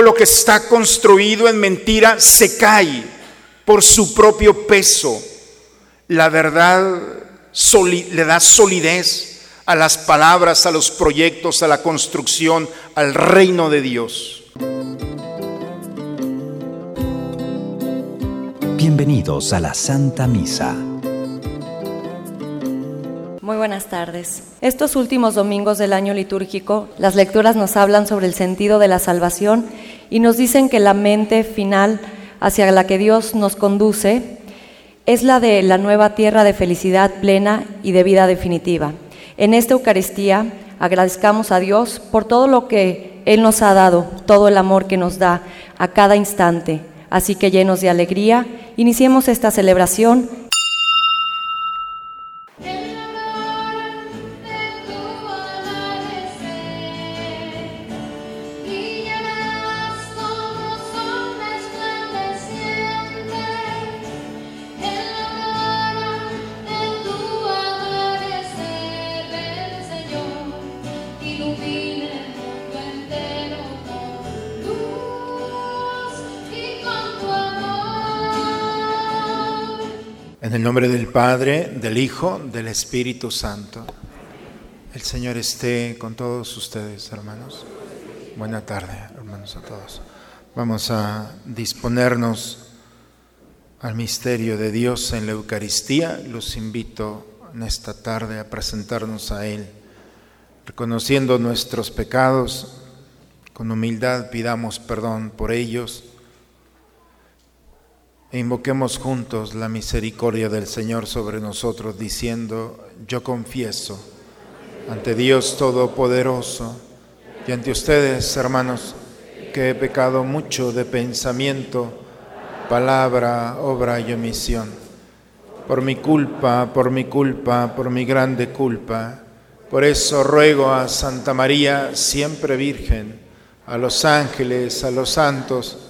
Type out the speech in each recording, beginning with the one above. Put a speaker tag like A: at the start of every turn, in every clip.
A: todo lo que está construido en mentira se cae por su propio peso. La verdad le da solidez a las palabras, a los proyectos, a la construcción, al reino de Dios.
B: Bienvenidos a la Santa Misa.
C: Muy buenas tardes. Estos últimos domingos del año litúrgico, las lecturas nos hablan sobre el sentido de la salvación y nos dicen que la mente final hacia la que Dios nos conduce es la de la nueva tierra de felicidad plena y de vida definitiva. En esta Eucaristía agradezcamos a Dios por todo lo que Él nos ha dado, todo el amor que nos da a cada instante. Así que llenos de alegría, iniciemos esta celebración
A: Padre, del Hijo, del Espíritu Santo. El Señor esté con todos ustedes, hermanos. Buena tarde, hermanos, a todos. Vamos a disponernos al misterio de Dios en la Eucaristía. Los invito en esta tarde a presentarnos a Él, reconociendo nuestros pecados. Con humildad pidamos perdón por ellos e invoquemos juntos la misericordia del Señor sobre nosotros, diciendo, yo confieso ante Dios Todopoderoso y ante ustedes, hermanos, que he pecado mucho de pensamiento, palabra, obra y omisión. Por mi culpa, por mi culpa, por mi grande culpa. Por eso ruego a Santa María, siempre Virgen, a los ángeles, a los santos,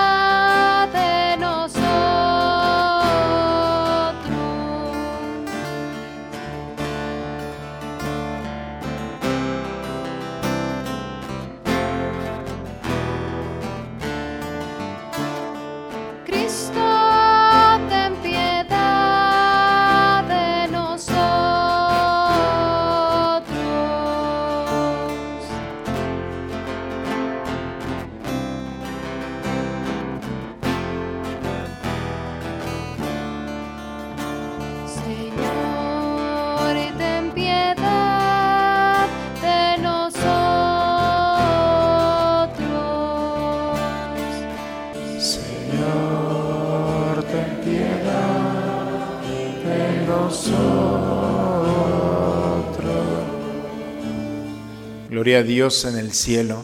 A: Gloria a Dios en el cielo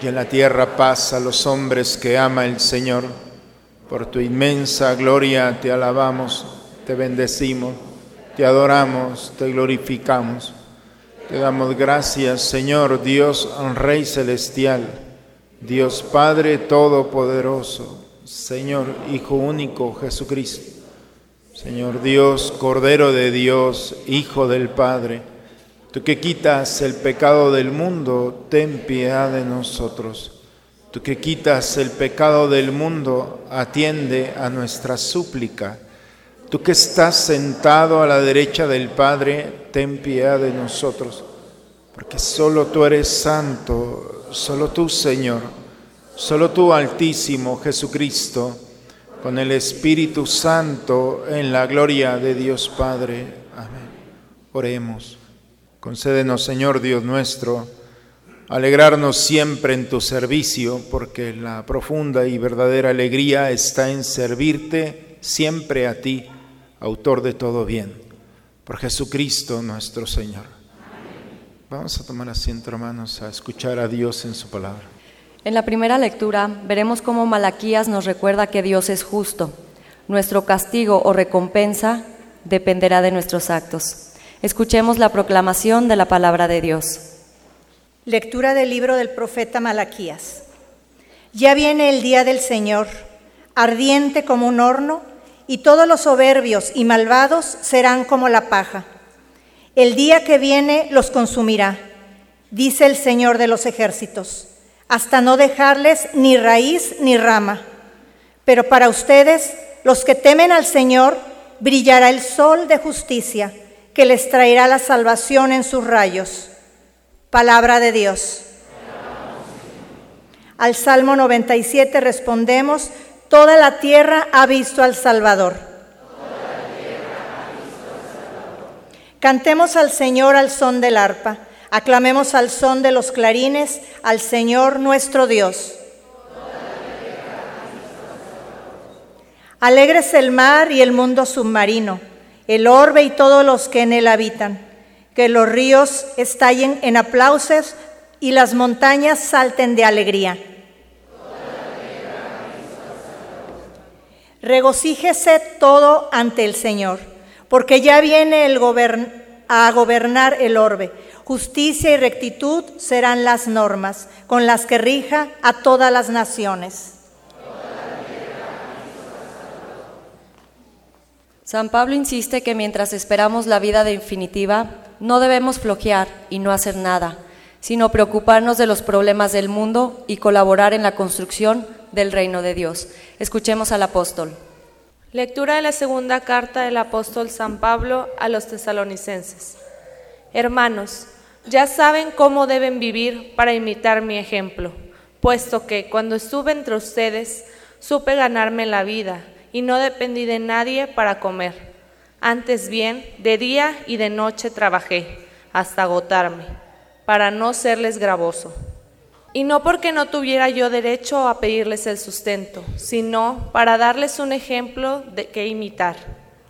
A: y en la tierra paz a los hombres que ama el Señor. Por tu inmensa gloria te alabamos, te bendecimos, te adoramos, te glorificamos. Te damos gracias, Señor Dios, Rey celestial, Dios Padre Todopoderoso, Señor Hijo único Jesucristo, Señor Dios, Cordero de Dios, Hijo del Padre Tú que quitas el pecado del mundo, ten piedad de nosotros. Tú que quitas el pecado del mundo, atiende a nuestra súplica. Tú que estás sentado a la derecha del Padre, ten piedad de nosotros. Porque solo tú eres santo, solo tú Señor, solo tú Altísimo Jesucristo, con el Espíritu Santo en la gloria de Dios Padre. Amén. Oremos. Concédenos, Señor Dios nuestro, alegrarnos siempre en tu servicio, porque la profunda y verdadera alegría está en servirte siempre a ti, autor de todo bien, por Jesucristo nuestro Señor. Vamos a tomar asiento, hermanos, a escuchar a Dios en su palabra.
C: En la primera lectura veremos cómo Malaquías nos recuerda que Dios es justo. Nuestro castigo o recompensa dependerá de nuestros actos. Escuchemos la proclamación de la palabra de Dios.
D: Lectura del libro del profeta Malaquías. Ya viene el día del Señor, ardiente como un horno, y todos los soberbios y malvados serán como la paja. El día que viene los consumirá, dice el Señor de los ejércitos, hasta no dejarles ni raíz ni rama. Pero para ustedes, los que temen al Señor, brillará el sol de justicia, que les traerá la salvación en sus rayos. Palabra de Dios. Al Salmo 97 respondemos, toda la tierra ha visto al Salvador. Cantemos al Señor al son del arpa, aclamemos al son de los clarines al Señor nuestro Dios. Alegres el mar y el mundo submarino, el orbe y todos los que en él habitan. Que los ríos estallen en aplausos y las montañas salten de alegría. Regocíjese todo ante el Señor, porque ya viene el a gobernar el orbe. Justicia y rectitud serán las normas con las que rija a todas las naciones.
C: San Pablo insiste que mientras esperamos la vida definitiva, no debemos flojear y no hacer nada, sino preocuparnos de los problemas del mundo y colaborar en la construcción del reino de Dios. Escuchemos al apóstol.
E: Lectura de la segunda carta del apóstol San Pablo a los tesalonicenses. Hermanos, ya saben cómo deben vivir para imitar mi ejemplo, puesto que cuando estuve entre ustedes supe ganarme la vida y no dependí de nadie para comer. Antes bien, de día y de noche trabajé hasta agotarme, para no serles gravoso. Y no porque no tuviera yo derecho a pedirles el sustento, sino para darles un ejemplo de que imitar.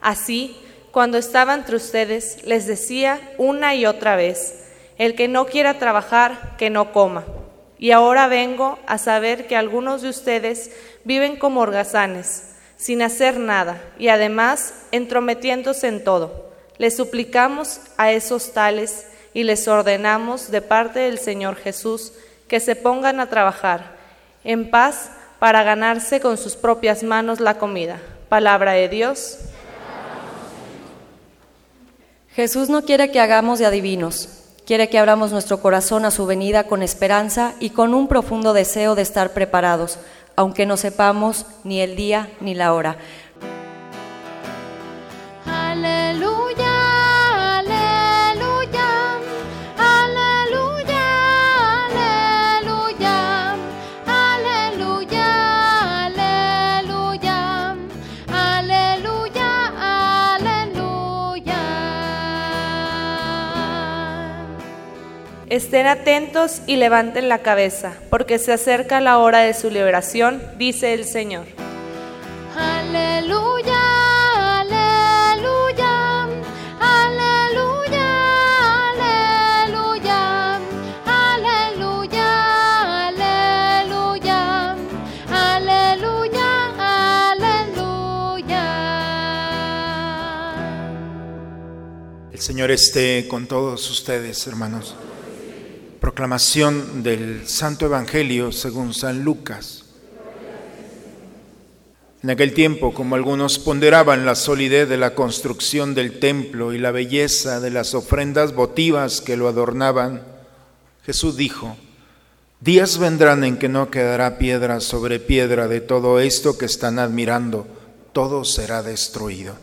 E: Así, cuando estaba entre ustedes, les decía una y otra vez, el que no quiera trabajar, que no coma. Y ahora vengo a saber que algunos de ustedes viven como holgazanes sin hacer nada y además entrometiéndose en todo. Les suplicamos a esos tales y les ordenamos de parte del Señor Jesús que se pongan a trabajar en paz para ganarse con sus propias manos la comida. Palabra de Dios.
C: Jesús no quiere que hagamos de adivinos, quiere que abramos nuestro corazón a su venida con esperanza y con un profundo deseo de estar preparados aunque no sepamos ni el día ni la hora.
F: Aleluya,
E: Estén atentos y levanten la cabeza, porque se acerca la hora de su liberación, dice el Señor.
F: Aleluya, aleluya, aleluya, aleluya, aleluya, aleluya, aleluya, aleluya.
A: El Señor esté con todos ustedes, hermanos. Proclamación del Santo Evangelio según San Lucas. En aquel tiempo, como algunos ponderaban la solidez de la construcción del templo y la belleza de las ofrendas votivas que lo adornaban, Jesús dijo, días vendrán en que no quedará piedra sobre piedra de todo esto que están admirando, todo será destruido.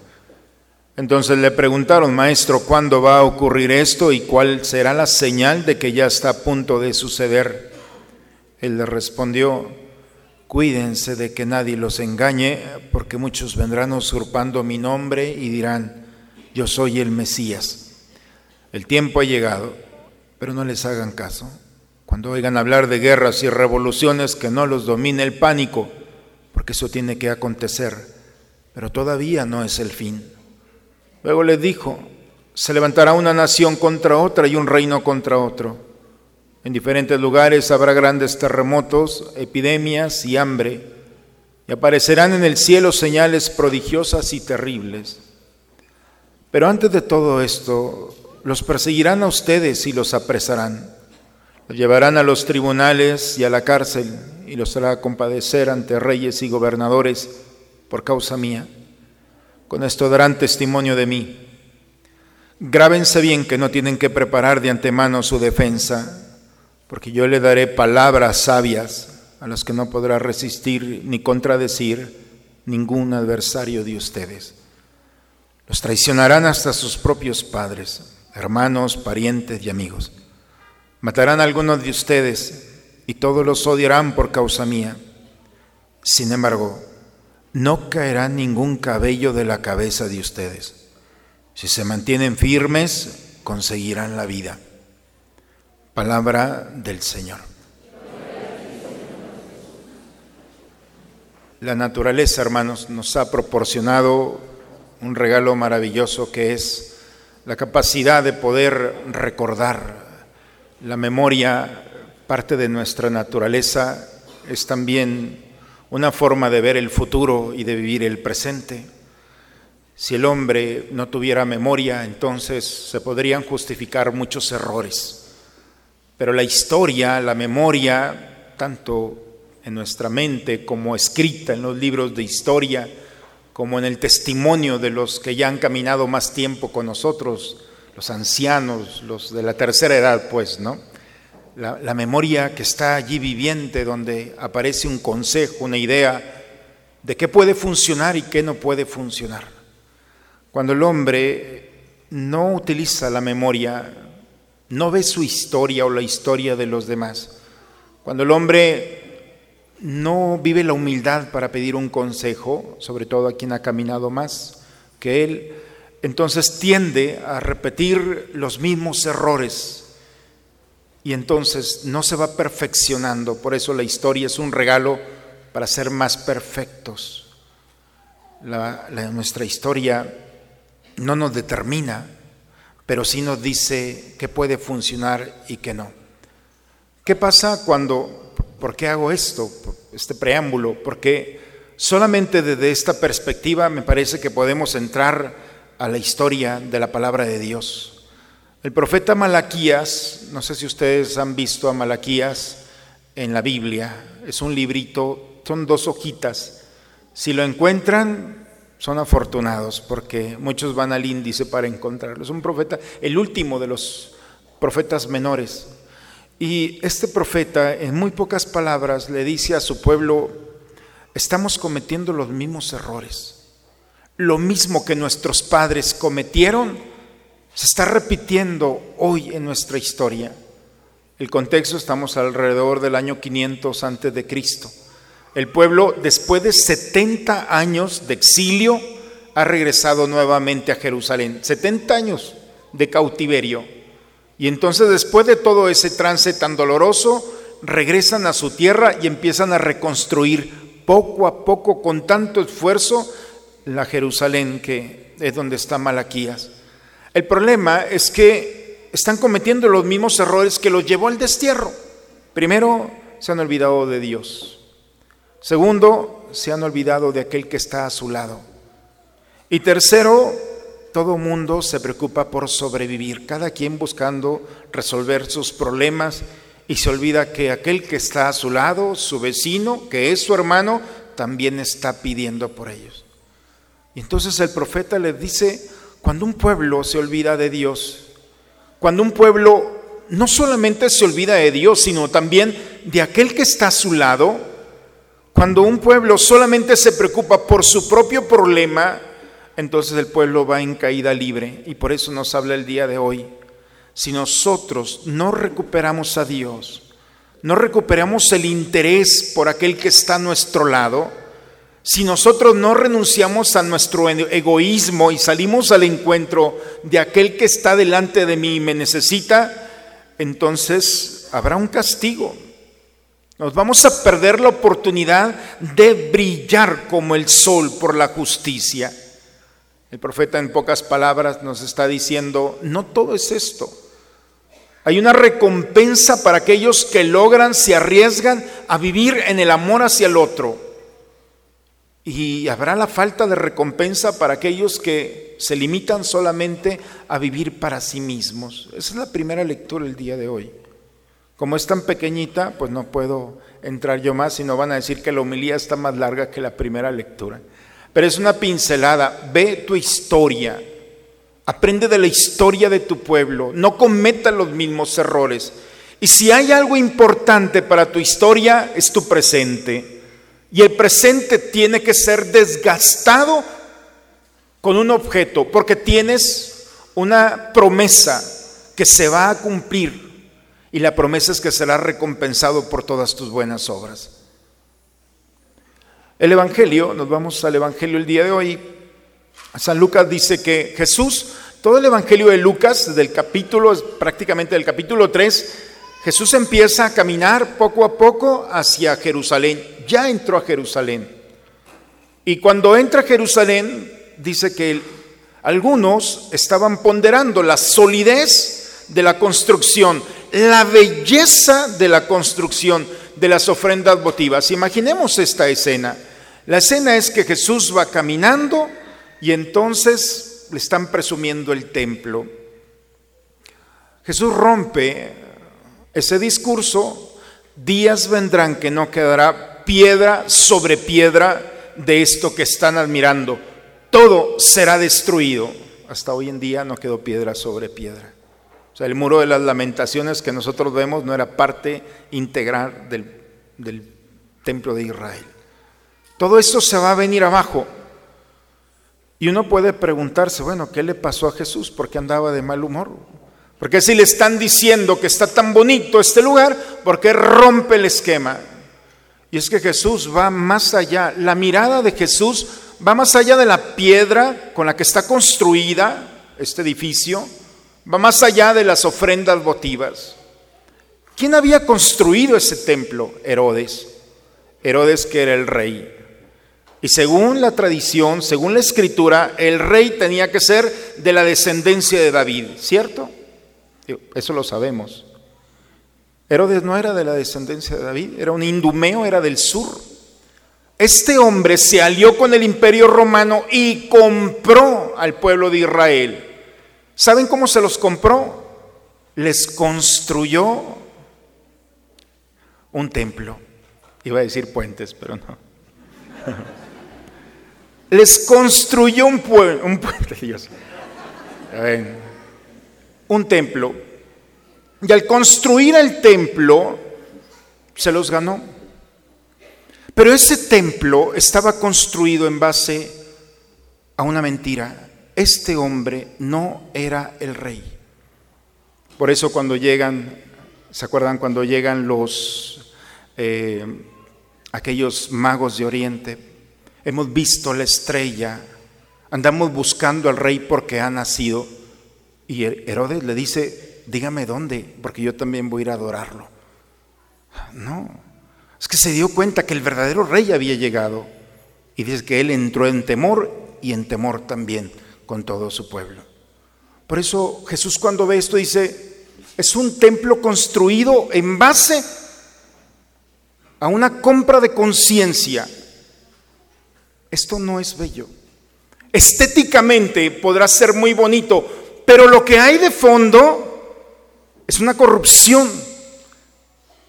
A: Entonces le preguntaron, maestro, ¿cuándo va a ocurrir esto y cuál será la señal de que ya está a punto de suceder? Él le respondió, cuídense de que nadie los engañe, porque muchos vendrán usurpando mi nombre y dirán, yo soy el Mesías. El tiempo ha llegado, pero no les hagan caso. Cuando oigan hablar de guerras y revoluciones, que no los domine el pánico, porque eso tiene que acontecer, pero todavía no es el fin. Luego les dijo, se levantará una nación contra otra y un reino contra otro. En diferentes lugares habrá grandes terremotos, epidemias y hambre, y aparecerán en el cielo señales prodigiosas y terribles. Pero antes de todo esto, los perseguirán a ustedes y los apresarán. Los llevarán a los tribunales y a la cárcel y los hará compadecer ante reyes y gobernadores por causa mía. Con esto darán testimonio de mí. Grábense bien que no tienen que preparar de antemano su defensa, porque yo le daré palabras sabias a las que no podrá resistir ni contradecir ningún adversario de ustedes. Los traicionarán hasta sus propios padres, hermanos, parientes y amigos. Matarán a algunos de ustedes y todos los odiarán por causa mía. Sin embargo, no caerá ningún cabello de la cabeza de ustedes. Si se mantienen firmes, conseguirán la vida. Palabra del Señor. La naturaleza, hermanos, nos ha proporcionado un regalo maravilloso que es la capacidad de poder recordar. La memoria, parte de nuestra naturaleza, es también una forma de ver el futuro y de vivir el presente. Si el hombre no tuviera memoria, entonces se podrían justificar muchos errores. Pero la historia, la memoria, tanto en nuestra mente como escrita en los libros de historia, como en el testimonio de los que ya han caminado más tiempo con nosotros, los ancianos, los de la tercera edad, pues, ¿no? La, memoria que está allí viviente, donde aparece un consejo, una idea de qué puede funcionar y qué no puede funcionar. Cuando el hombre no utiliza la memoria, no ve su historia o la historia de los demás, cuando el hombre no vive la humildad para pedir un consejo, sobre todo a quien ha caminado más que él, entonces tiende a repetir los mismos errores y entonces no se va perfeccionando. Por eso la historia es un regalo para ser más perfectos. La, nuestra historia no nos determina, pero sí nos dice qué puede funcionar y qué no. ¿Qué pasa cuando ¿Por qué hago esto, este preámbulo? Porque solamente desde esta perspectiva me parece que podemos entrar a la historia de la palabra de Dios. El profeta Malaquías, no sé si ustedes han visto a Malaquías en la Biblia, es un librito, son dos hojitas. Si lo encuentran, son afortunados porque muchos van al índice para encontrarlo. Es un profeta, el último de los profetas menores. Y este profeta, en muy pocas palabras, le dice a su pueblo, estamos cometiendo los mismos errores. Lo mismo que nuestros padres cometieron, se está repitiendo hoy en nuestra historia. El contexto estamos alrededor del año 500 antes de Cristo. El pueblo, después de 70 años de exilio, ha regresado nuevamente a Jerusalén. 70 años de cautiverio. Y entonces después de todo ese trance tan doloroso, regresan a su tierra y empiezan a reconstruir poco a poco, con tanto esfuerzo, la Jerusalén que es donde está Malaquías. El problema es que están cometiendo los mismos errores que los llevó al destierro. Primero, se han olvidado de Dios. Segundo, se han olvidado de aquel que está a su lado. Y tercero, todo mundo se preocupa por sobrevivir, cada quien buscando resolver sus problemas y se olvida que aquel que está a su lado, su vecino, que es su hermano, también está pidiendo por ellos. Y entonces el profeta les dice, cuando un pueblo se olvida de Dios, cuando un pueblo no solamente se olvida de Dios, sino también de aquel que está a su lado, cuando un pueblo solamente se preocupa por su propio problema, entonces el pueblo va en caída libre. Y por eso nos habla el día de hoy. Si nosotros no recuperamos a Dios, no recuperamos el interés por aquel que está a nuestro lado, si nosotros no renunciamos a nuestro egoísmo y salimos al encuentro de aquel que está delante de mí y me necesita, entonces habrá un castigo. Nos vamos a perder la oportunidad de brillar como el sol por la justicia. El profeta en pocas palabras nos está diciendo, no todo es esto. Hay una recompensa para aquellos que logran, se arriesgan a vivir en el amor hacia el otro. Y habrá la falta de recompensa para aquellos que se limitan solamente a vivir para sí mismos. Esa es la primera lectura el día de hoy. Como es tan pequeñita, pues no puedo entrar yo más, sino van a decir que la homilía está más larga que la primera lectura. Pero es una pincelada. Ve tu historia. Aprende de la historia de tu pueblo. No cometa los mismos errores. Y si hay algo importante para tu historia, es tu presente. Y el presente tiene que ser desgastado con un objeto, porque tienes una promesa que se va a cumplir. Y la promesa es que serás recompensado por todas tus buenas obras. El Evangelio, nos vamos al Evangelio el día de hoy. San Lucas dice que Jesús, todo el Evangelio de Lucas, del capítulo, prácticamente del capítulo 3, Jesús empieza a caminar poco a poco hacia Jerusalén. Ya entró a Jerusalén. Y cuando entra a Jerusalén, dice que algunos estaban ponderando la solidez de la construcción, la belleza de la construcción de las ofrendas votivas. Imaginemos esta escena. La escena es que Jesús va caminando y entonces le están presumiendo el templo. Jesús rompe ese discurso, días vendrán que no quedará piedra sobre piedra de esto que están admirando. Todo será destruido. Hasta hoy en día no quedó piedra sobre piedra. O sea, el muro de las lamentaciones que nosotros vemos no era parte integral del, templo de Israel. Todo esto se va a venir abajo. Y uno puede preguntarse, bueno, ¿qué le pasó a Jesús? ¿Por qué andaba de mal humor? Porque si le están diciendo que está tan bonito este lugar, ¿por qué rompe el esquema? Y es que Jesús va más allá. La mirada de Jesús va más allá de la piedra con la que está construida este edificio. Va más allá de las ofrendas votivas. ¿Quién había construido ese templo? Herodes. Herodes que era el rey. Y según la tradición, según la escritura, el rey tenía que ser de la descendencia de David, ¿cierto? Eso lo sabemos. Herodes no era de la descendencia de David, era un indumeo, era del sur. Este hombre se alió con el imperio romano y compró al pueblo de Israel. ¿Saben cómo se los compró? Les construyó un templo. Iba a decir puentes, pero no. Les construyó un, un puente, Dios. Un templo. Y al construir el templo, se los ganó. Pero ese templo estaba construido en base a una mentira. Este hombre no era el rey. Por eso cuando llegan, ¿se acuerdan cuando llegan los eh, aquellos magos de Oriente? Hemos visto la estrella, andamos buscando al rey porque ha nacido. Y Herodes le dice, dígame dónde, porque yo también voy a ir a adorarlo. No, es que se dio cuenta que el verdadero rey había llegado. Y dice que él entró en temor y en temor también con todo su pueblo. Por eso Jesús cuando ve esto dice, es un templo construido en base a una compra de conciencia. Esto no es bello. Estéticamente podrá ser muy bonito, pero lo que hay de fondo es una corrupción.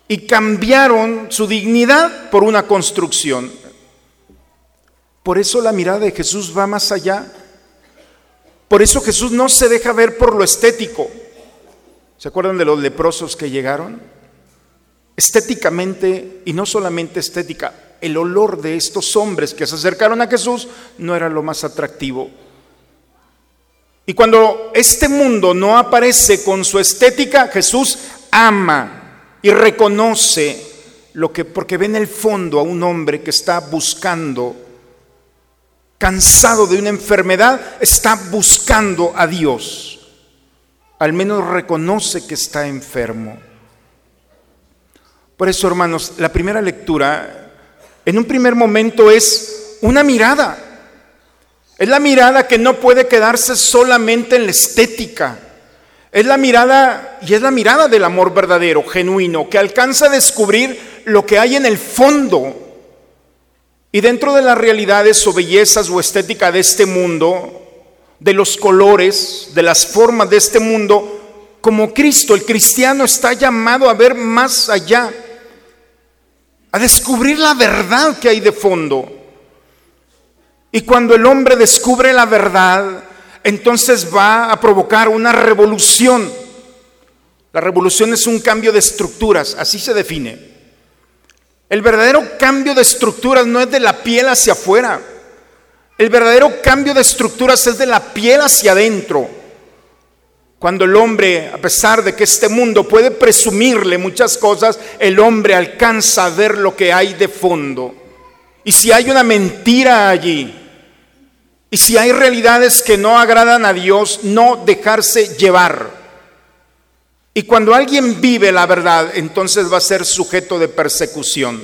A: Y cambiaron su dignidad por una construcción. Por eso la mirada de Jesús va más allá por eso Jesús no se deja ver por lo estético. ¿Se acuerdan de los leprosos que llegaron? Estéticamente, y no solamente estética, el olor de estos hombres que se acercaron a Jesús no era lo más atractivo. Y cuando este mundo no aparece con su estética, Jesús ama y reconoce lo que, porque ve en el fondo a un hombre que está buscando cansado de una enfermedad, está buscando a Dios. Al menos reconoce que está enfermo. Por eso, hermanos, la primera lectura, en un primer momento, es una mirada. Es la mirada que no puede quedarse solamente en la estética. Es la mirada, y es la mirada del amor verdadero, genuino, que alcanza a descubrir lo que hay en el fondo Y dentro de las realidades o bellezas o estética de este mundo, de los colores, de las formas de este mundo, como Cristo, el cristiano está llamado a ver más allá, a descubrir la verdad que hay de fondo. Y cuando el hombre descubre la verdad, entonces va a provocar una revolución. La revolución es un cambio de estructuras, así se define. El verdadero cambio de estructuras no es de la piel hacia afuera. El verdadero cambio de estructuras es de la piel hacia adentro. Cuando el hombre, a pesar de que este mundo puede presumirle muchas cosas, el hombre alcanza a ver lo que hay de fondo. Y si hay una mentira allí, y si hay realidades que no agradan a Dios, no dejarse llevar. Y cuando alguien vive la verdad, entonces va a ser sujeto de persecución.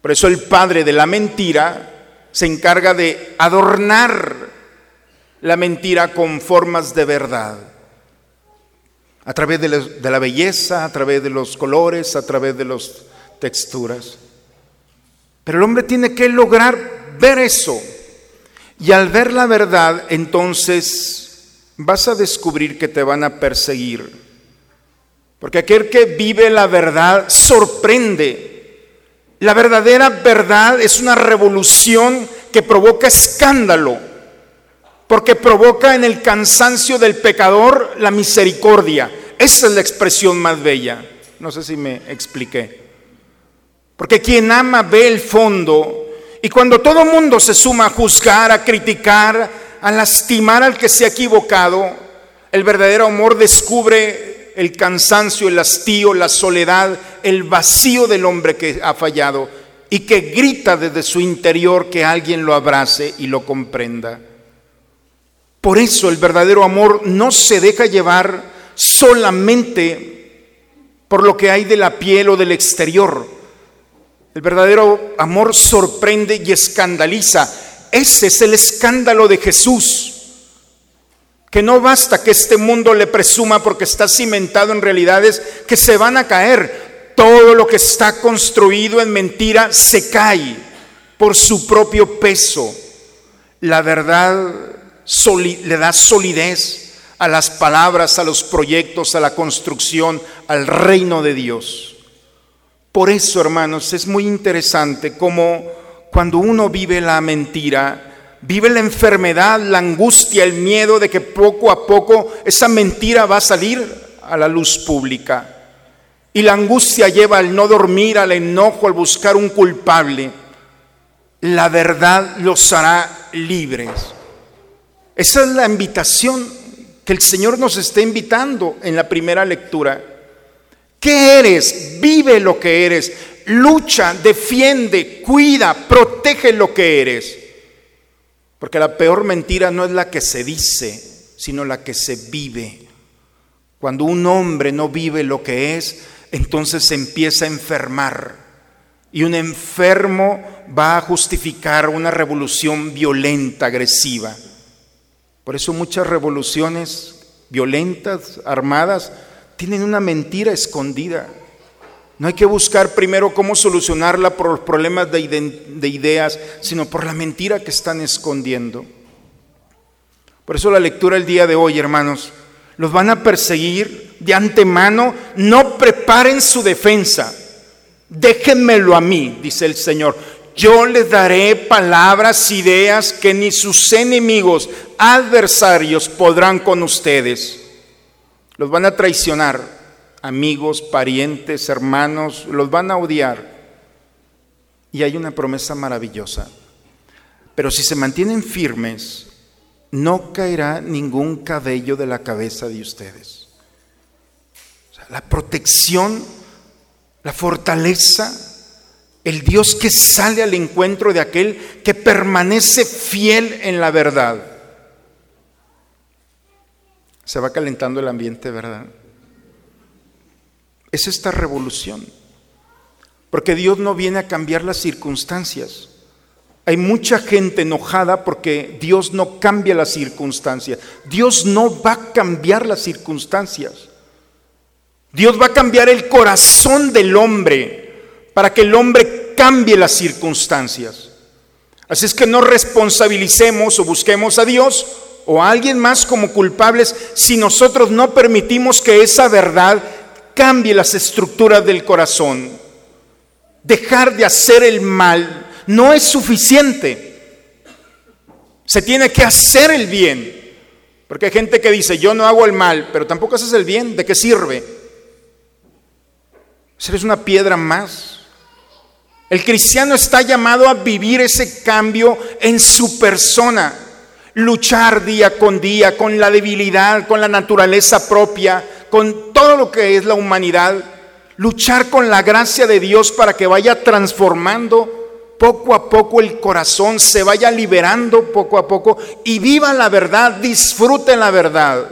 A: Por eso el padre de la mentira se encarga de adornar la mentira con formas de verdad. A través de la, de la belleza, a través de los colores, a través de las texturas. Pero el hombre tiene que lograr ver eso. Y al ver la verdad, entonces vas a descubrir que te van a perseguir. Porque aquel que vive la verdad sorprende. La verdadera verdad es una revolución que provoca escándalo, porque provoca en el cansancio del pecador la misericordia. Esa es la expresión más bella. No sé si me expliqué. Porque quien ama ve el fondo y cuando todo mundo se suma a juzgar, a criticar, a lastimar al que se ha equivocado, el verdadero amor descubre el cansancio, el hastío, la soledad, el vacío del hombre que ha fallado y que grita desde su interior que alguien lo abrace y lo comprenda. Por eso el verdadero amor no se deja llevar solamente por lo que hay de la piel o del exterior. El verdadero amor sorprende y escandaliza. Ese es el escándalo de Jesús que no basta que este mundo le presuma porque está cimentado en realidades que se van a caer. Todo lo que está construido en mentira se cae por su propio peso. La verdad le da solidez a las palabras, a los proyectos, a la construcción, al reino de Dios. Por eso, hermanos, es muy interesante cómo cuando uno vive la mentira, vive la enfermedad, la angustia, el miedo de que poco a poco esa mentira va a salir a la luz pública. Y la angustia lleva al no dormir, al enojo, al buscar un culpable. La verdad los hará libres. Esa es la invitación que el Señor nos está invitando en la primera lectura. ¿Qué eres? Vive lo que eres. Lucha, defiende, cuida, protege lo que eres. Porque la peor mentira no es la que se dice, sino la que se vive. Cuando un hombre no vive lo que es, entonces se empieza a enfermar. Y un enfermo va a justificar una revolución violenta, agresiva. Por eso muchas revoluciones violentas, armadas, tienen una mentira escondida. No hay que buscar primero cómo solucionarla por los problemas de, ideas, sino por la mentira que están escondiendo. Por eso la lectura el día de hoy, hermanos, los van a perseguir de antemano, no preparen su defensa. Déjenmelo a mí, dice el Señor. Yo les daré palabras, ideas que ni sus enemigos, adversarios podrán con ustedes. Los van a traicionar amigos, parientes, hermanos, los van a odiar. Y hay una promesa maravillosa. Pero si se mantienen firmes, no caerá ningún cabello de la cabeza de ustedes. la protección, la fortaleza, el Dios que sale al encuentro de aquel que permanece fiel en la verdad. Se va calentando el ambiente, ¿verdad? Es esta revolución. Porque Dios no viene a cambiar las circunstancias. Hay mucha gente enojada porque Dios no cambia las circunstancias. Dios no va a cambiar las circunstancias. Dios va a cambiar el corazón del hombre para que el hombre cambie las circunstancias. Así es que no responsabilicemos o busquemos a Dios o a alguien más como culpables si nosotros no permitimos que esa verdad cambie las estructuras del corazón. Dejar de hacer el mal no es suficiente. Se tiene que hacer el bien. Porque hay gente que dice, yo no hago el mal, pero tampoco haces el bien. ¿De qué sirve? Eres una piedra más. El cristiano está llamado a vivir ese cambio en su persona, luchar día con día con la debilidad, con la naturaleza propia, con todo lo que es la humanidad, luchar con la gracia de Dios para que vaya transformando poco a poco el corazón, se vaya liberando poco a poco y viva la verdad, disfrute la verdad.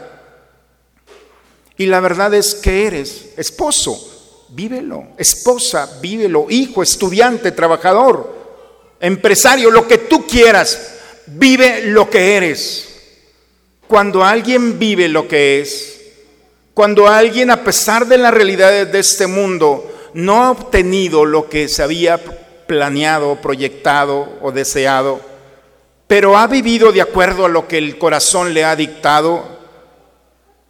A: Y la verdad es que eres esposo, vívelo. Esposa, vívelo. Hijo, estudiante, trabajador, empresario, lo que tú quieras, vive lo que eres. Cuando alguien vive lo que es, cuando alguien a pesar de las realidades de este mundo no ha obtenido lo que se había planeado, proyectado o deseado, pero ha vivido de acuerdo a lo que el corazón le ha dictado,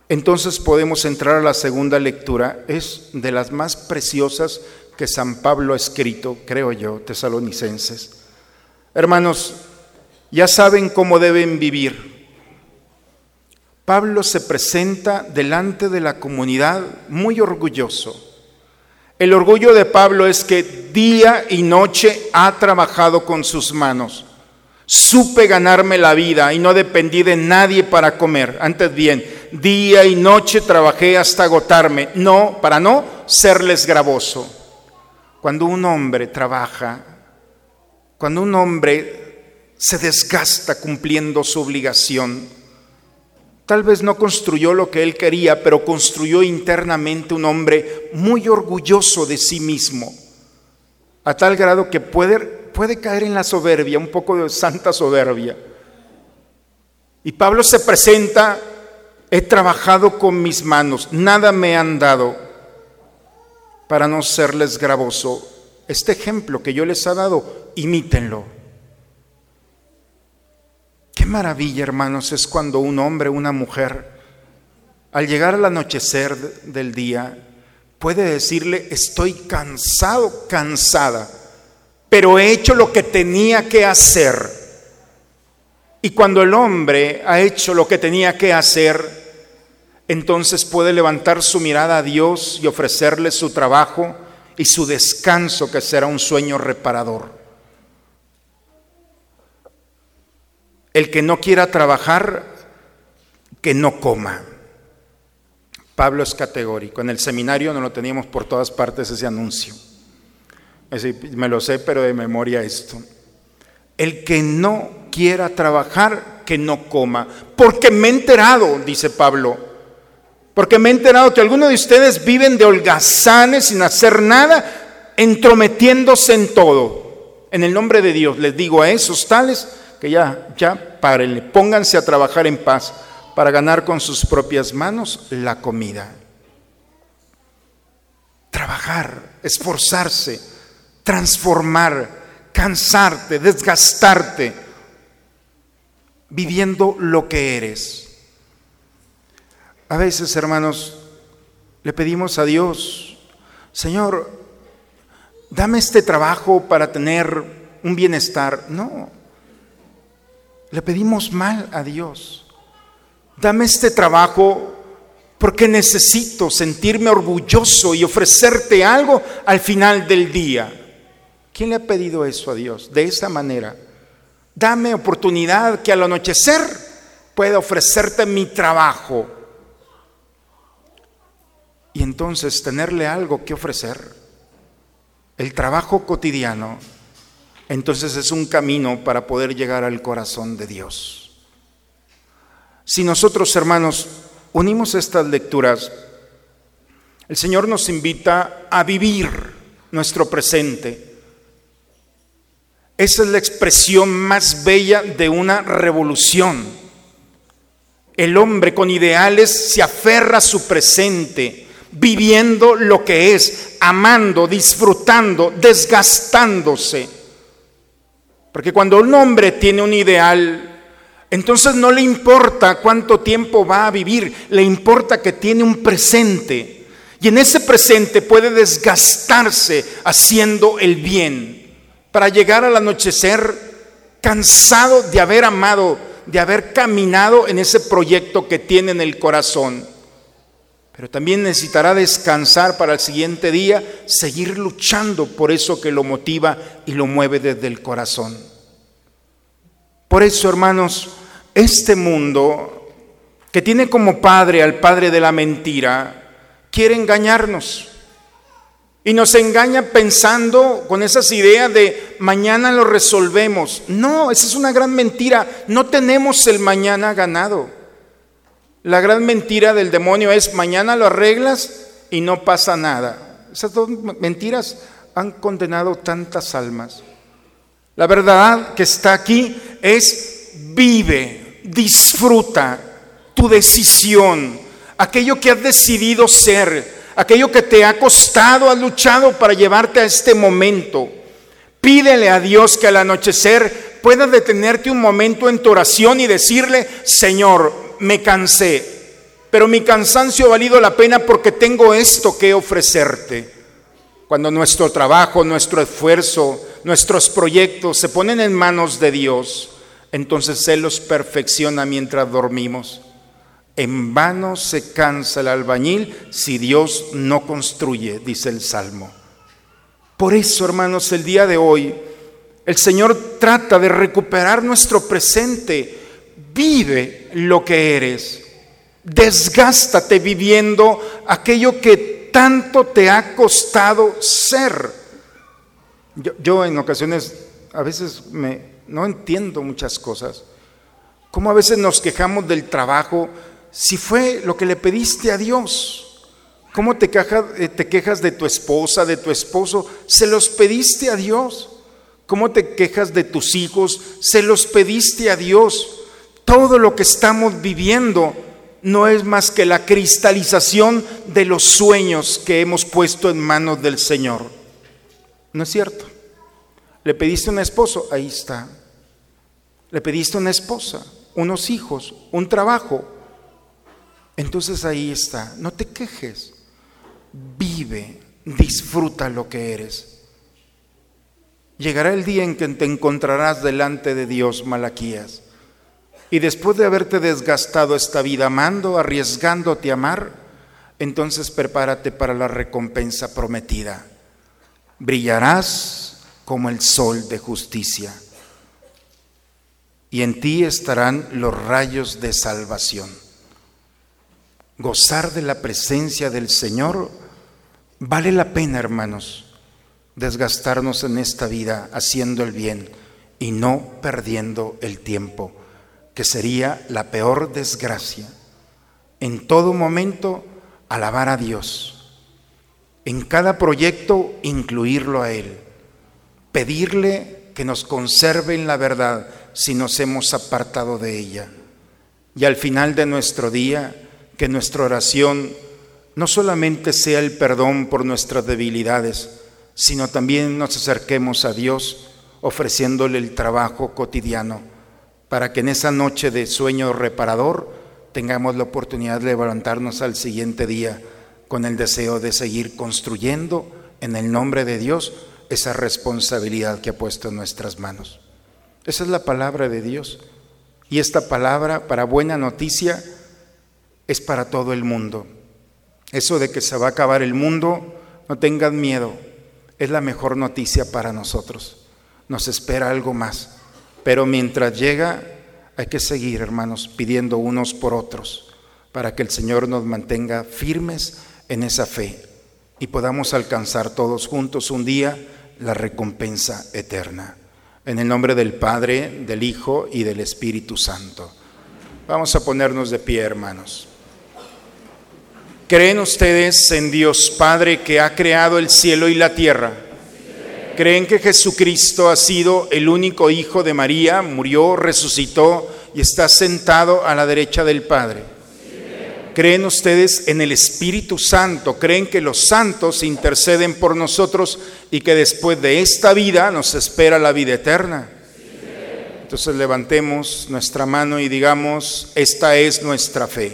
A: entonces podemos entrar a la segunda lectura. Es de las más preciosas que San Pablo ha escrito, creo yo, tesalonicenses. Hermanos, ya saben cómo deben vivir. Pablo se presenta delante de la comunidad muy orgulloso. El orgullo de Pablo es que día y noche ha trabajado con sus manos. Supe ganarme la vida y no dependí de nadie para comer. Antes bien, día y noche trabajé hasta agotarme, no, para no serles gravoso. Cuando un hombre trabaja, cuando un hombre se desgasta cumpliendo su obligación, tal vez no construyó lo que él quería, pero construyó internamente un hombre muy orgulloso de sí mismo, a tal grado que puede puede caer en la soberbia, un poco de santa soberbia. Y Pablo se presenta, he trabajado con mis manos, nada me han dado para no serles gravoso. Este ejemplo que yo les he dado, imítenlo. Qué maravilla, hermanos, es cuando un hombre, una mujer, al llegar al anochecer del día, puede decirle, estoy cansado, cansada pero he hecho lo que tenía que hacer. Y cuando el hombre ha hecho lo que tenía que hacer, entonces puede levantar su mirada a Dios y ofrecerle su trabajo y su descanso, que será un sueño reparador. El que no quiera trabajar, que no coma. Pablo es categórico. En el seminario no lo teníamos por todas partes ese anuncio me lo sé, pero de memoria esto. El que no quiera trabajar, que no coma. Porque me he enterado, dice Pablo, porque me he enterado que algunos de ustedes viven de holgazanes sin hacer nada, entrometiéndose en todo. En el nombre de Dios les digo a esos tales que ya, ya párenle, pónganse a trabajar en paz para ganar con sus propias manos la comida. Trabajar, esforzarse transformar, cansarte, desgastarte, viviendo lo que eres. A veces, hermanos, le pedimos a Dios, Señor, dame este trabajo para tener un bienestar. No, le pedimos mal a Dios. Dame este trabajo porque necesito sentirme orgulloso y ofrecerte algo al final del día. ¿Quién le ha pedido eso a Dios? De esa manera. Dame oportunidad que al anochecer pueda ofrecerte mi trabajo. Y entonces tenerle algo que ofrecer. El trabajo cotidiano. Entonces es un camino para poder llegar al corazón de Dios. Si nosotros, hermanos, unimos estas lecturas, el Señor nos invita a vivir nuestro presente esa es la expresión más bella de una revolución. El hombre con ideales se aferra a su presente, viviendo lo que es, amando, disfrutando, desgastándose. Porque cuando un hombre tiene un ideal, entonces no le importa cuánto tiempo va a vivir, le importa que tiene un presente. Y en ese presente puede desgastarse haciendo el bien para llegar al anochecer cansado de haber amado, de haber caminado en ese proyecto que tiene en el corazón. Pero también necesitará descansar para el siguiente día, seguir luchando por eso que lo motiva y lo mueve desde el corazón. Por eso, hermanos, este mundo que tiene como padre al padre de la mentira, quiere engañarnos. Y nos engaña pensando con esas ideas de mañana lo resolvemos. No, esa es una gran mentira. No tenemos el mañana ganado. La gran mentira del demonio es mañana lo arreglas y no pasa nada. Esas dos mentiras han condenado tantas almas. La verdad que está aquí es vive, disfruta tu decisión, aquello que has decidido ser, aquello que te ha costado, has luchado para llevarte a este momento. Pídele a Dios que al anochecer puedas detenerte un momento en tu oración y decirle, Señor, me cansé, pero mi cansancio ha valido la pena porque tengo esto que ofrecerte. Cuando nuestro trabajo, nuestro esfuerzo, nuestros proyectos se ponen en manos de Dios, entonces Él los perfecciona mientras dormimos. En vano se cansa el albañil si Dios no construye, dice el Salmo. Por eso, hermanos, el día de hoy, el Señor trata de recuperar nuestro presente. Vive lo que eres. Desgástate viviendo aquello que tanto te ha costado ser. Yo, yo en ocasiones, a veces me, no entiendo muchas cosas. Como a veces nos quejamos del trabajo si fue lo que le pediste a Dios. ¿Cómo te eh, te quejas de tu esposa, de tu esposo? Se los pediste a Dios. ¿Cómo te quejas de tus hijos? Se los pediste a Dios. Todo lo que estamos viviendo no es más que la cristalización de los sueños que hemos puesto en manos del Señor. ¿No es cierto? Le pediste un esposo, ahí está. Le pediste una esposa, unos hijos, un trabajo, entonces ahí está, no te quejes, vive, disfruta lo que eres. Llegará el día en que te encontrarás delante de Dios, Malaquías, y después de haberte desgastado esta vida amando, arriesgándote a amar, entonces prepárate para la recompensa prometida. Brillarás como el sol de justicia, y en ti estarán los rayos de salvación gozar de la presencia del Señor, vale la pena, hermanos, desgastarnos en esta vida haciendo el bien y no perdiendo el tiempo, que sería la peor desgracia. En todo momento, alabar a Dios. En cada proyecto, incluirlo a Él. Pedirle que nos conserve en la verdad si nos hemos apartado de ella. Y al final de nuestro día, que nuestra oración no solamente sea el perdón por nuestras debilidades, sino también nos acerquemos a Dios ofreciéndole el trabajo cotidiano, para que en esa noche de sueño reparador tengamos la oportunidad de levantarnos al siguiente día con el deseo de seguir construyendo en el nombre de Dios esa responsabilidad que ha puesto en nuestras manos. Esa es la palabra de Dios. Y esta palabra, para buena noticia, es para todo el mundo. Eso de que se va a acabar el mundo, no tengan miedo, es la mejor noticia para nosotros. Nos espera algo más. Pero mientras llega, hay que seguir, hermanos, pidiendo unos por otros, para que el Señor nos mantenga firmes en esa fe y podamos alcanzar todos juntos un día la recompensa eterna. En el nombre del Padre, del Hijo y del Espíritu Santo. Vamos a ponernos de pie, hermanos. ¿Creen ustedes en Dios Padre que ha creado el cielo y la tierra? ¿Creen que Jesucristo ha sido el único Hijo de María, murió, resucitó y está sentado a la derecha del Padre? ¿Creen ustedes en el Espíritu Santo? ¿Creen que los santos interceden por nosotros y que después de esta vida nos espera la vida eterna? Entonces levantemos nuestra mano y digamos, esta es nuestra fe.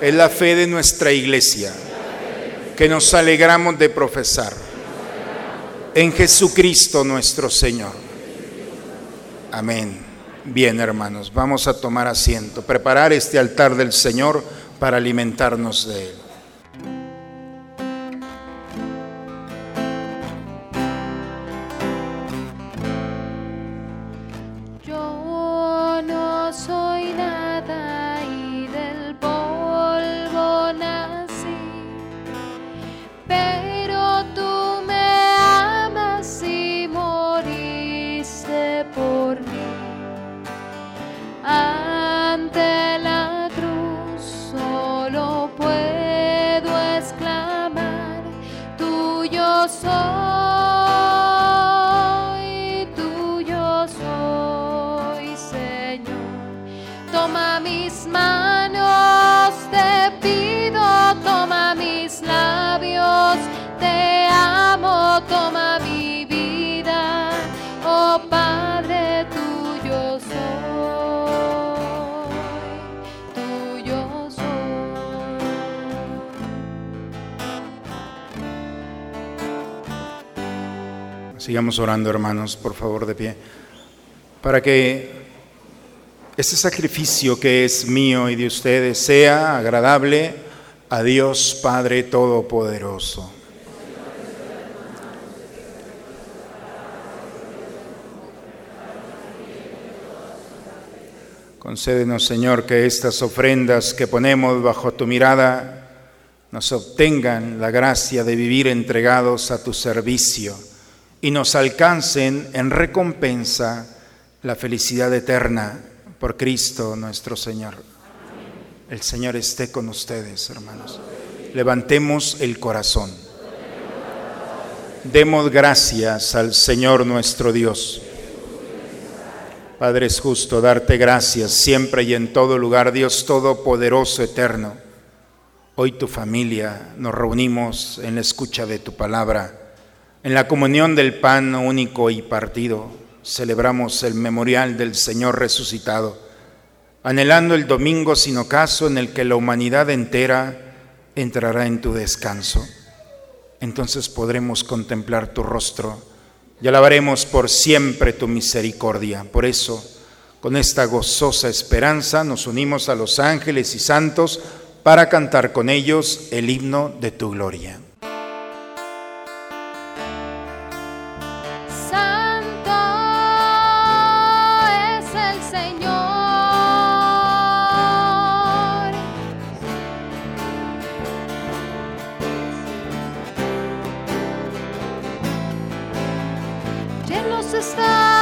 A: Es la fe de nuestra iglesia que nos alegramos de profesar en Jesucristo nuestro Señor. Amén. Bien, hermanos, vamos a tomar asiento, preparar este altar del Señor para alimentarnos de Él. Sigamos orando, hermanos, por favor, de pie, para que este sacrificio que es mío y de ustedes sea agradable a Dios Padre Todopoderoso. Concédenos, Señor, que estas ofrendas que ponemos bajo tu mirada nos obtengan la gracia de vivir entregados a tu servicio y nos alcancen en recompensa la felicidad eterna por Cristo nuestro Señor. El Señor esté con ustedes, hermanos. Levantemos el corazón. Demos gracias al Señor nuestro Dios. Padre, es justo darte gracias siempre y en todo lugar, Dios Todopoderoso, eterno. Hoy tu familia nos reunimos en la escucha de tu palabra, en la comunión del pan único y partido. Celebramos el memorial del Señor resucitado, anhelando el domingo sin ocaso en el que la humanidad entera entrará en tu descanso. Entonces podremos contemplar tu rostro y alabaremos por siempre tu misericordia. Por eso, con esta gozosa esperanza, nos unimos a los ángeles y santos para cantar con ellos el himno de tu gloria.
F: Llenos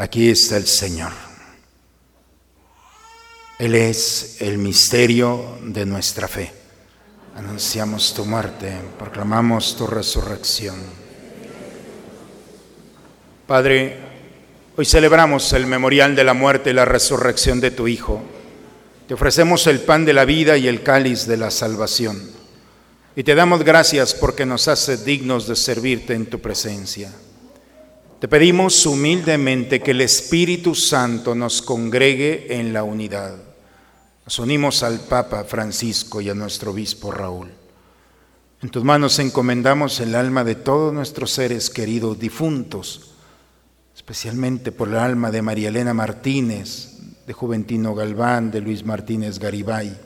A: Aquí está el Señor. Él es el misterio de nuestra fe. Anunciamos tu muerte, proclamamos tu resurrección. Padre, hoy celebramos el memorial de la muerte y la resurrección de tu Hijo. Te ofrecemos el pan de la vida y el cáliz de la salvación. Y te damos gracias porque nos hace dignos de servirte en tu presencia. Te pedimos humildemente que el Espíritu Santo nos congregue en la unidad. Nos unimos al Papa Francisco y a nuestro obispo Raúl. En tus manos encomendamos el alma de todos nuestros seres queridos difuntos, especialmente por el alma de María Elena Martínez, de Juventino Galván, de Luis Martínez Garibay,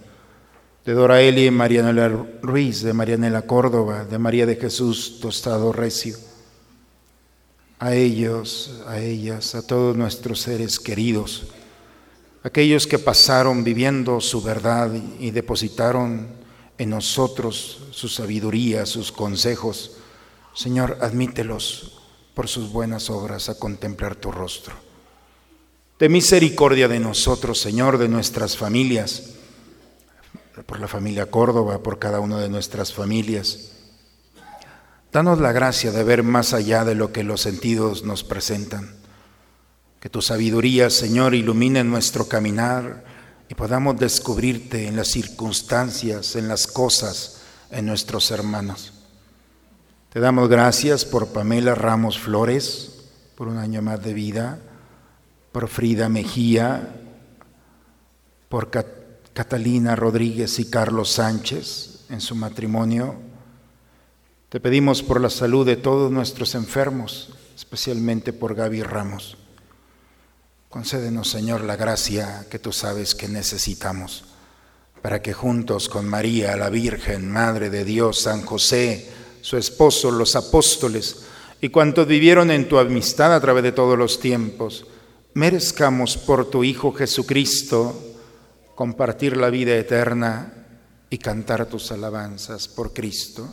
A: de Dora Eli Marianela Ruiz, de Marianela Córdoba, de María de Jesús Tostado Recio a ellos, a ellas, a todos nuestros seres queridos, aquellos que pasaron viviendo su verdad y depositaron en nosotros su sabiduría, sus consejos. Señor, admítelos por sus buenas obras a contemplar tu rostro. De misericordia de nosotros, Señor, de nuestras familias, por la familia Córdoba, por cada una de nuestras familias Danos la gracia de ver más allá de lo que los sentidos nos presentan. Que tu sabiduría, Señor, ilumine nuestro caminar y podamos descubrirte en las circunstancias, en las cosas, en nuestros hermanos. Te damos gracias por Pamela Ramos Flores, por un año más de vida, por Frida Mejía, por Catalina Rodríguez y Carlos Sánchez en su matrimonio te pedimos por la salud de todos nuestros enfermos, especialmente por Gaby Ramos. Concédenos, Señor, la gracia que tú sabes que necesitamos, para que juntos con María, la Virgen, Madre de Dios, San José, su esposo, los apóstoles y cuantos vivieron en tu amistad a través de todos los tiempos, merezcamos por tu Hijo Jesucristo compartir la vida eterna y cantar tus alabanzas por Cristo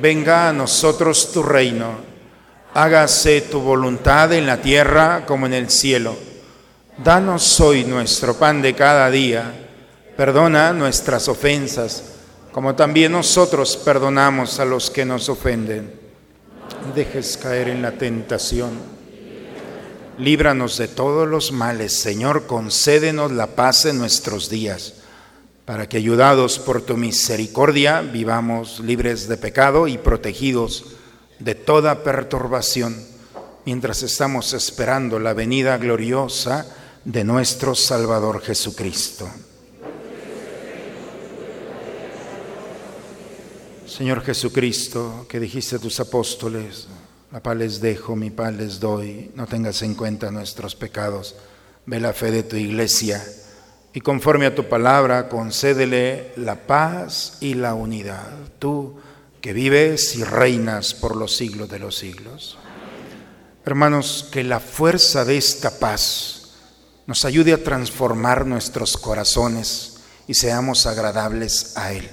A: venga a nosotros tu reino, hágase tu voluntad en la tierra como en el cielo. Danos hoy nuestro pan de cada día, perdona nuestras ofensas, como también nosotros perdonamos a los que nos ofenden. Dejes caer en la tentación. Líbranos de todos los males, Señor, concédenos la paz en nuestros días para que ayudados por tu misericordia vivamos libres de pecado y protegidos de toda perturbación, mientras estamos esperando la venida gloriosa de nuestro Salvador Jesucristo. Señor Jesucristo, que dijiste a tus apóstoles, la paz les dejo, mi paz les doy, no tengas en cuenta nuestros pecados, ve la fe de tu iglesia y conforme a tu palabra concédele la paz y la unidad, tú que vives y reinas por los siglos de los siglos. Hermanos, que la fuerza de esta paz nos ayude a transformar nuestros corazones y seamos agradables a Él.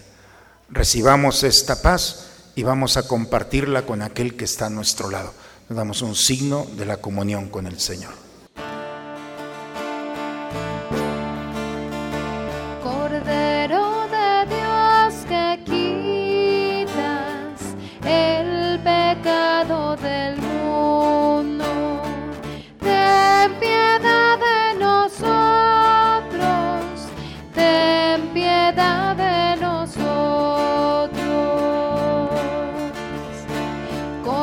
A: Recibamos esta paz y vamos a compartirla con aquel que está a nuestro lado. Nos damos un signo de la comunión con el Señor.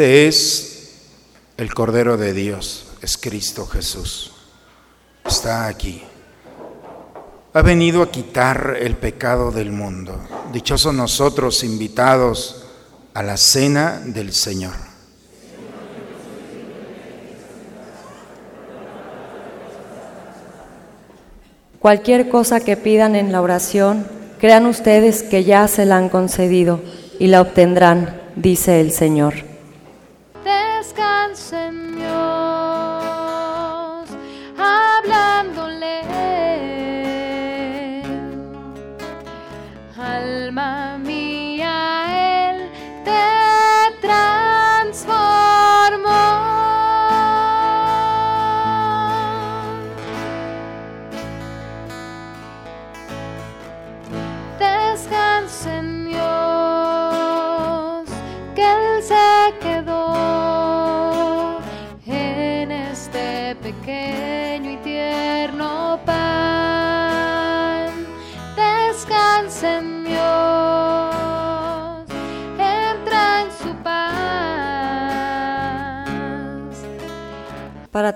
A: Este es el Cordero de Dios, es Cristo Jesús. Está aquí. Ha venido a quitar el pecado del mundo. Dichosos nosotros invitados a la cena del Señor.
C: Cualquier cosa que pidan en la oración, crean ustedes que ya se la han concedido y la obtendrán, dice el Señor.
F: Descansen Dios,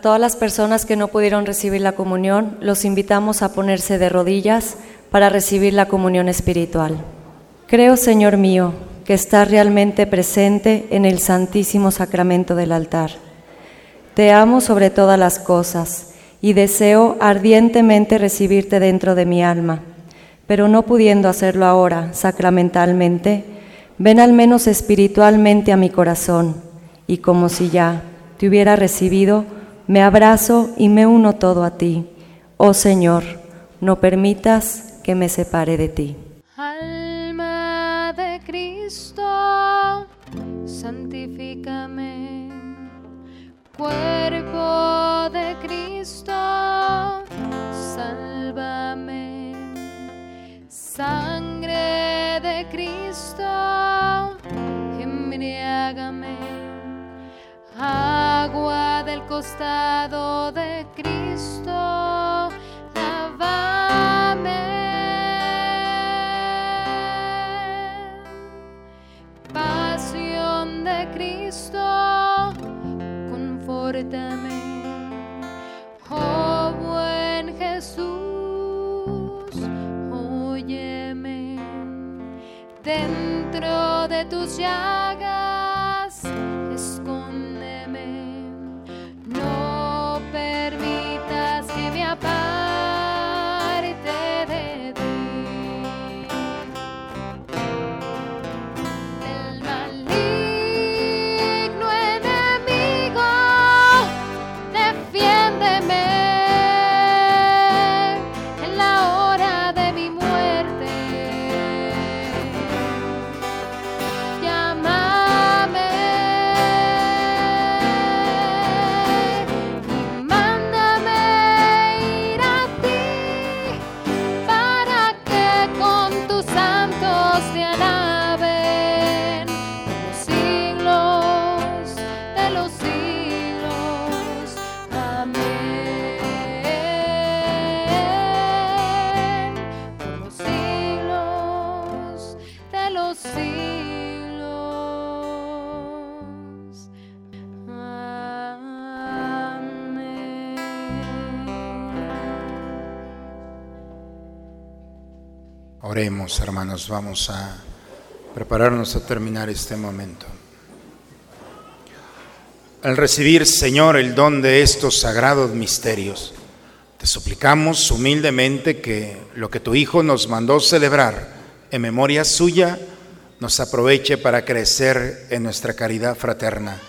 C: todas las personas que no pudieron recibir la comunión, los invitamos a ponerse de rodillas para recibir la comunión espiritual. Creo, Señor mío, que estás realmente presente en el Santísimo Sacramento del altar. Te amo sobre todas las cosas y deseo ardientemente recibirte dentro de mi alma, pero no pudiendo hacerlo ahora sacramentalmente, ven al menos espiritualmente a mi corazón y como si ya te hubiera recibido, me abrazo y me uno todo a ti. Oh Señor, no permitas que me separe de ti.
F: Alma de Cristo, santifícame. Cuerpo de Cristo, sálvame. Sangre de Cristo, embriágame. Agua del costado de Cristo, lávame. Pasión de Cristo, confórtame. Oh buen Jesús, óyeme. Dentro de tus llagas,
A: Hermanos, vamos a prepararnos a terminar este momento. Al recibir, Señor, el don de estos sagrados misterios, te suplicamos humildemente que lo que tu Hijo nos mandó celebrar en memoria suya nos aproveche para crecer en nuestra caridad fraterna.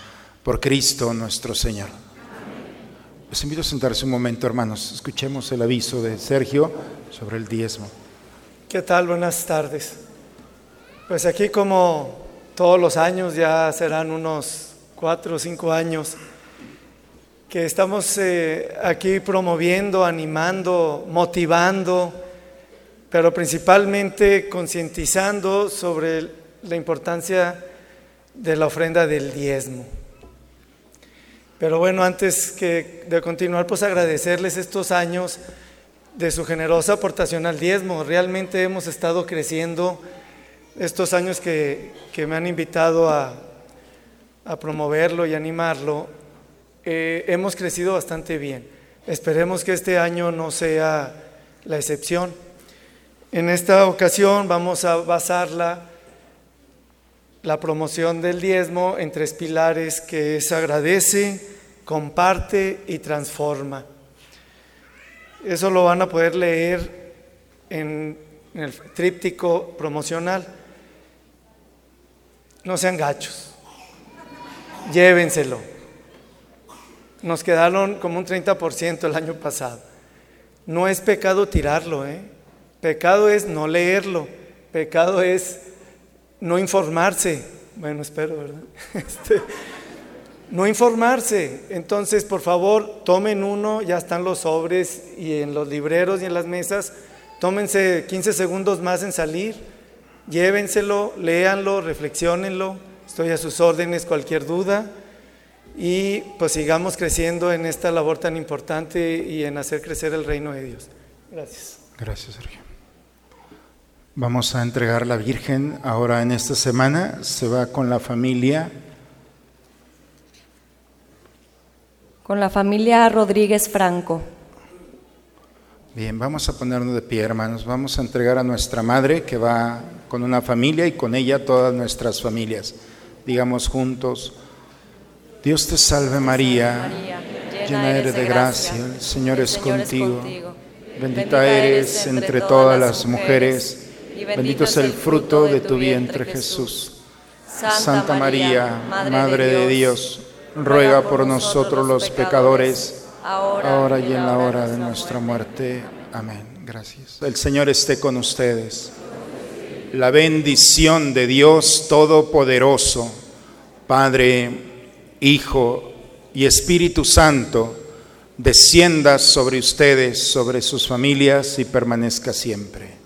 A: Por Cristo nuestro Señor. Les invito a sentarse un momento, hermanos. Escuchemos el aviso de Sergio sobre el diezmo.
G: ¿Qué tal? Buenas tardes. Pues aquí como todos los años, ya serán unos cuatro o cinco años, que estamos eh, aquí promoviendo, animando, motivando, pero principalmente concientizando sobre la importancia de la ofrenda del diezmo. Pero bueno, antes que de continuar, pues agradecerles estos años de su generosa aportación al diezmo. Realmente hemos estado creciendo estos años que, que me han invitado a, a promoverlo y animarlo. eh, hemos crecido bastante bien. Esperemos que este año no sea la excepción. En esta ocasión vamos a basarla la promoción del diezmo en tres pilares que es agradece, comparte y transforma. Eso lo van a poder leer en, el tríptico promocional. No sean gachos, llévenselo. Nos quedaron como un 30% el año pasado. No es pecado tirarlo, ¿eh? Pecado es no leerlo, pecado es no informarse. Bueno, espero, ¿verdad? Este, no informarse. Entonces, por favor, tomen uno, ya están los sobres y en los libreros y en las mesas. Tómense 15 segundos más en salir, llévenselo, léanlo, reflexionenlo. Estoy a sus órdenes, cualquier duda. Y pues sigamos creciendo en esta labor tan importante y en hacer crecer el reino de Dios. Gracias.
A: Gracias, Sergio. Vamos a entregar la Virgen ahora en esta semana. Se va con la familia.
C: Con la familia Rodríguez Franco.
A: Bien, vamos a ponernos de pie, hermanos. Vamos a entregar a nuestra madre que va con una familia y con ella todas nuestras familias. Digamos juntos, Dios te salve María, llena eres de gracia, el Señor es contigo. Bendita eres entre todas las mujeres, bendito es el fruto de tu vientre Jesús. Santa María, Madre de Dios, ruega por nosotros los pecadores, ahora y en la hora de nuestra muerte. Amén. Gracias. El Señor esté con ustedes. La bendición de Dios Todopoderoso, Padre, Hijo y Espíritu Santo, descienda sobre ustedes, sobre sus familias y permanezca siempre.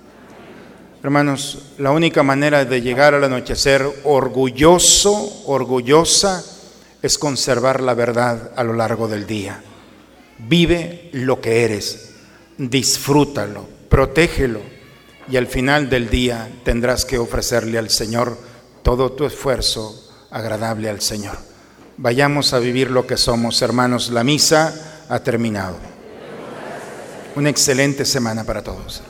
A: Hermanos, la única manera de llegar al anochecer orgulloso, orgullosa, es conservar la verdad a lo largo del día. Vive lo que eres, disfrútalo, protégelo y al final del día tendrás que ofrecerle al Señor todo tu esfuerzo agradable al Señor. Vayamos a vivir lo que somos, hermanos. La misa ha terminado. Una excelente semana para todos.